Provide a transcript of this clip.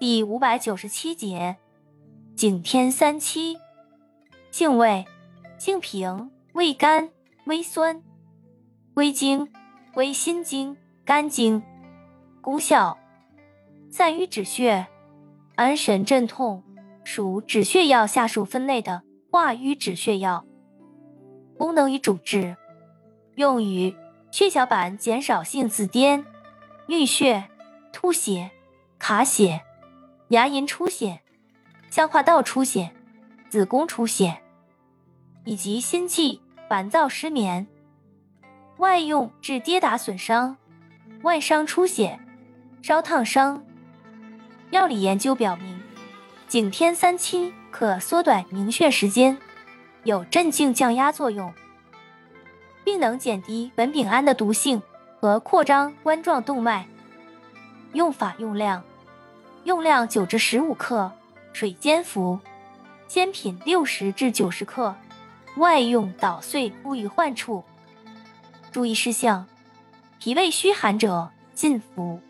第五百九十七节，景天三七，性味，性平，味甘，微酸，归经，归心经、肝经。功效，散瘀止血，安神镇痛，属止血药下属分类的化瘀止血药。功能与主治，用于血小板减少性紫癜、淤血、吐血、卡血。牙龈出血、消化道出血、子宫出血，以及心悸、烦躁、失眠。外用治跌打损伤、外伤出血、烧烫伤。药理研究表明，景天三七可缩短凝血时间，有镇静降压作用，并能减低苯丙胺的毒性和扩张冠状动脉。用法用量。用量九至十五克，水煎服，鲜品六十至九十克，外用捣碎敷于患处。注意事项：脾胃虚寒者禁服。